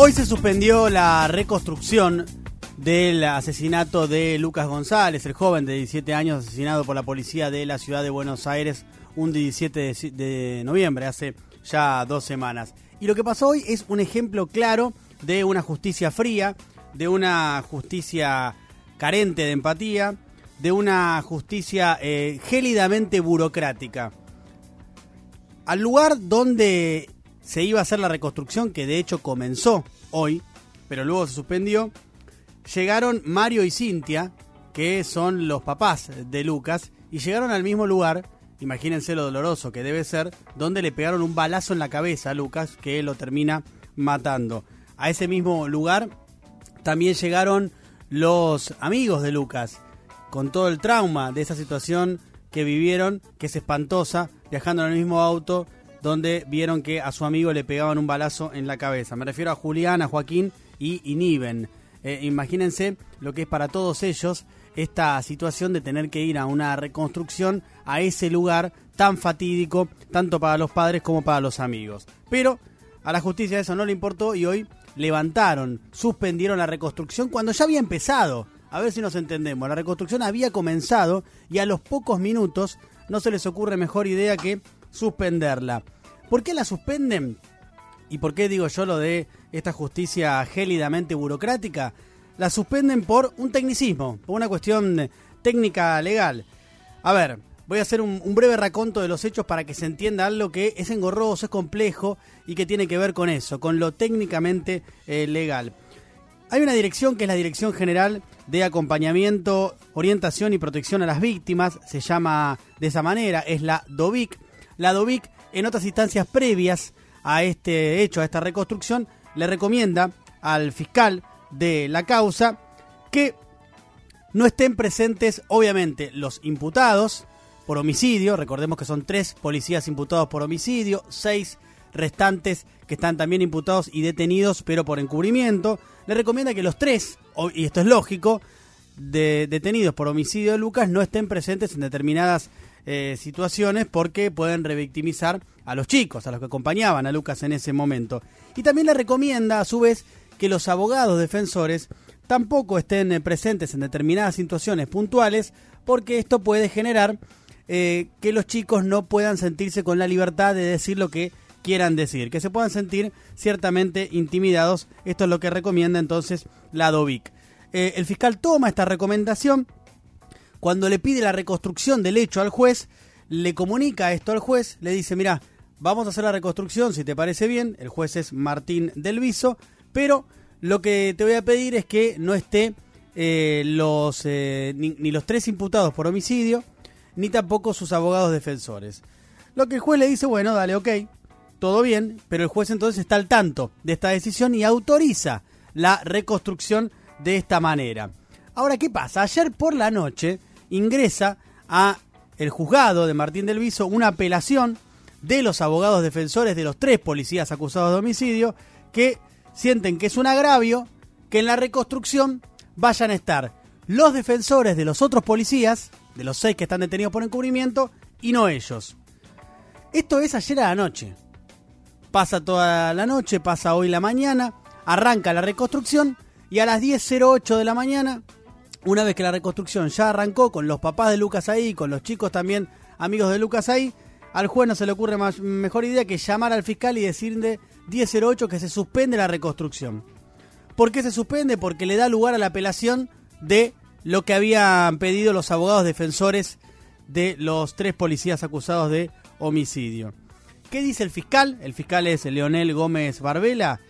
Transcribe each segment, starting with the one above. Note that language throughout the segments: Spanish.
Hoy se suspendió la reconstrucción del asesinato de Lucas González, el joven de 17 años asesinado por la policía de la ciudad de Buenos Aires un 17 de, noviembre, hace ya dos semanas. Y lo que pasó hoy es un ejemplo claro de una justicia fría, de una justicia carente de empatía, de una justicia eh, gélidamente burocrática. Al lugar donde se iba a hacer la reconstrucción, que de hecho comenzó hoy, pero luego se suspendió, llegaron Mario y Cintia, que son los papás de Lucas, y llegaron al mismo lugar, imagínense lo doloroso que debe ser, donde le pegaron un balazo en la cabeza a Lucas, que lo termina matando. A ese mismo lugar también llegaron los amigos de Lucas, con todo el trauma de esa situación que vivieron, que es espantosa, viajando en el mismo auto donde vieron que a su amigo le pegaban un balazo en la cabeza. Me refiero a Julián, a Joaquín y Iniven. Eh, imagínense lo que es para todos ellos esta situación de tener que ir a una reconstrucción a ese lugar tan fatídico, tanto para los padres como para los amigos. Pero a la justicia eso no le importó y hoy levantaron, suspendieron la reconstrucción cuando ya había empezado. A ver si nos entendemos. La reconstrucción había comenzado y a los pocos minutos no se les ocurre mejor idea que suspenderla. ¿Por qué la suspenden? ¿Y por qué digo yo lo de esta justicia gélidamente burocrática? La suspenden por un tecnicismo, por una cuestión técnica legal. A ver, voy a hacer un, breve raconto de los hechos para que se entienda algo que es engorroso, es complejo y que tiene que ver con eso, con lo técnicamente eh, legal. Hay una dirección que es la Dirección General de Acompañamiento, Orientación y Protección a las Víctimas, se llama de esa manera, es la DOVIC. La DOVIC, en otras instancias previas a este hecho, a esta reconstrucción, le recomienda al fiscal de la causa que no estén presentes, obviamente, los imputados por homicidio, recordemos que son tres policías imputados por homicidio, seis restantes que están también imputados y detenidos, pero por encubrimiento. Le recomienda que los tres, y esto es lógico, de, detenidos por homicidio de Lucas no estén presentes en determinadas eh, situaciones porque pueden revictimizar a los chicos, a los que acompañaban a Lucas en ese momento. Y también le recomienda, a su vez, que los abogados defensores tampoco estén eh, presentes en determinadas situaciones puntuales porque esto puede generar eh, que los chicos no puedan sentirse con la libertad de decir lo que quieran decir, que se puedan sentir ciertamente intimidados. Esto es lo que recomienda entonces la DOVIC. El fiscal toma esta recomendación. Cuando le pide la reconstrucción del hecho al juez, le comunica esto al juez, le dice, mira, vamos a hacer la reconstrucción si te parece bien. El juez es Martín del Viso, pero lo que te voy a pedir es que no esté eh, los, eh, ni, los tres imputados por homicidio, ni tampoco sus abogados defensores. Lo que el juez le dice, bueno, dale, ok, todo bien, pero el juez entonces está al tanto de esta decisión y autoriza la reconstrucción de esta manera. Ahora, ¿qué pasa? Ayer por la noche ingresa a el juzgado de Martín del Viso una apelación de los abogados defensores de los tres policías acusados de homicidio que sienten que es un agravio que en la reconstrucción vayan a estar los defensores de los otros policías, de los seis que están detenidos por encubrimiento, y no ellos. Esto es ayer a la noche. Pasa toda la noche, pasa hoy la mañana, arranca la reconstrucción y a las 10.08 de la mañana, una vez que la reconstrucción ya arrancó con los papás de Lucas ahí, con los chicos también amigos de Lucas ahí, al juez no se le ocurre más, mejor idea que llamar al fiscal y decirle 10.08 que se suspende la reconstrucción. ¿Por qué se suspende? Porque le da lugar a la apelación de lo que habían pedido los abogados defensores de los tres policías acusados de homicidio. ¿Qué dice el fiscal? El fiscal es Leonel Gómez Barbela.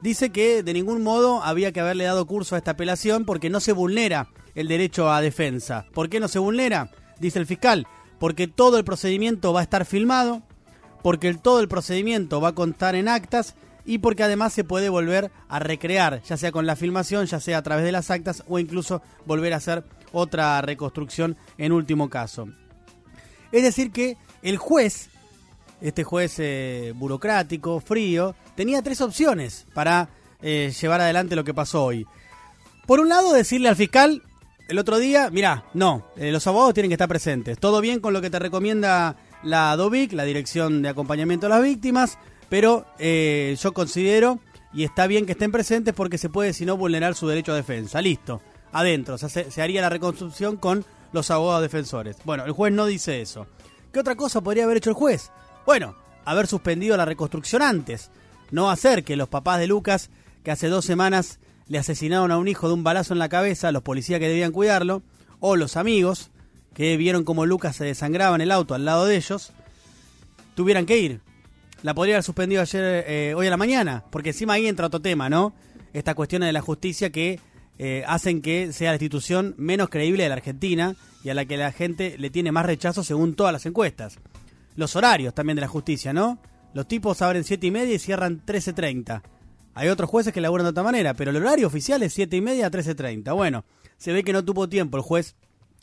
Dice que de ningún modo había que haberle dado curso a esta apelación porque no se vulnera el derecho a defensa. ¿Por qué no se vulnera? Dice el fiscal. Porque todo el procedimiento va a estar filmado, porque todo el procedimiento va a contar en actas y porque además se puede volver a recrear, ya sea con la filmación, ya sea a través de las actas o incluso volver a hacer otra reconstrucción en último caso. Es decir que el juez este juez eh, burocrático, frío, tenía tres opciones para eh, llevar adelante lo que pasó hoy. Por un lado, decirle al fiscal el otro día, mira, no, eh, los abogados tienen que estar presentes. Todo bien con lo que te recomienda la DOVIC, la Dirección de Acompañamiento a las Víctimas, pero yo considero y está bien que estén presentes porque se puede, si no, vulnerar su derecho a defensa. Listo, adentro. Se haría la reconstrucción con los abogados defensores. Bueno, el juez no dice eso. ¿Qué otra cosa podría haber hecho el juez? Bueno, haber suspendido la reconstrucción antes. No hacer que los papás de Lucas, que hace dos semanas le asesinaron a un hijo de un balazo en la cabeza, los policías que debían cuidarlo, o los amigos, que vieron como Lucas se desangraba en el auto al lado de ellos, tuvieran que ir. La podría haber suspendido ayer, eh, hoy a la mañana, porque encima ahí entra otro tema, ¿no? Esta cuestión de la justicia que eh, hacen que sea la institución menos creíble de la Argentina y a la que la gente le tiene más rechazo según todas las encuestas. Los horarios también de la justicia, ¿no? Los tipos abren 7 y media y cierran 13.30. Hay otros jueces que laburan de otra manera, pero el horario oficial es 7 y media a 13.30. Bueno, se ve que no tuvo tiempo el juez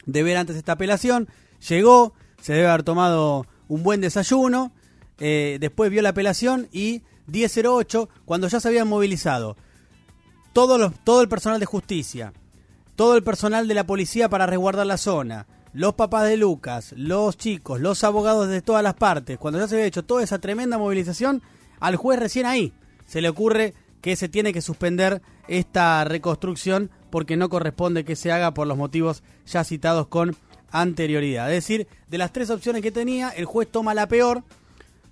de ver antes esta apelación. Llegó, se debe haber tomado un buen desayuno, eh, después vio la apelación y 10.08, cuando ya se habían movilizado todo, los, todo el personal de justicia, todo el personal de la policía para resguardar la zona, los papás de Lucas, los chicos, los abogados de todas las partes, cuando ya se había hecho toda esa tremenda movilización, al juez recién ahí se le ocurre que se tiene que suspender esta reconstrucción porque no corresponde que se haga por los motivos ya citados con anterioridad. Es decir, de las tres opciones que tenía, el juez toma la peor,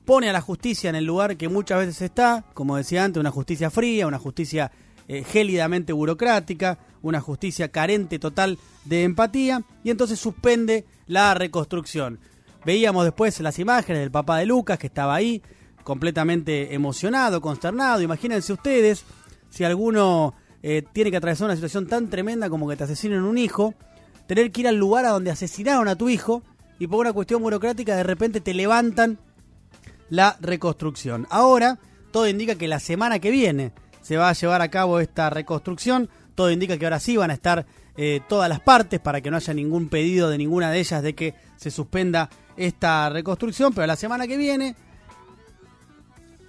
pone a la justicia en el lugar que muchas veces está, como decía antes, una justicia fría, una justicia eh, gélidamente burocrática, una justicia carente total de empatía, y entonces suspende la reconstrucción. Veíamos después las imágenes del papá de Lucas que estaba ahí, completamente emocionado, consternado. Imagínense ustedes si alguno eh, tiene que atravesar una situación tan tremenda como que te asesinen un hijo, tener que ir al lugar a donde asesinaron a tu hijo y por una cuestión burocrática de repente te levantan la reconstrucción. Ahora todo indica que la semana que viene se va a llevar a cabo esta reconstrucción. Todo indica que ahora sí van a estar eh, todas las partes para que no haya ningún pedido de ninguna de ellas de que se suspenda esta reconstrucción. Pero la semana que viene,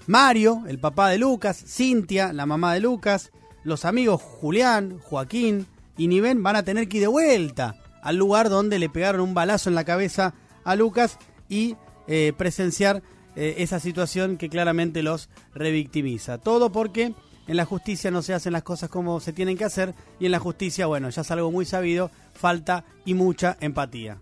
Mario, el papá de Lucas, Cintia, la mamá de Lucas, los amigos Julián, Joaquín y Niven van a tener que ir de vuelta al lugar donde le pegaron un balazo en la cabeza a Lucas y eh, presenciar eh, esa situación que claramente los revictimiza. Todo porque en la justicia no se hacen las cosas como se tienen que hacer y en la justicia, bueno, ya es algo muy sabido, falta y mucha empatía.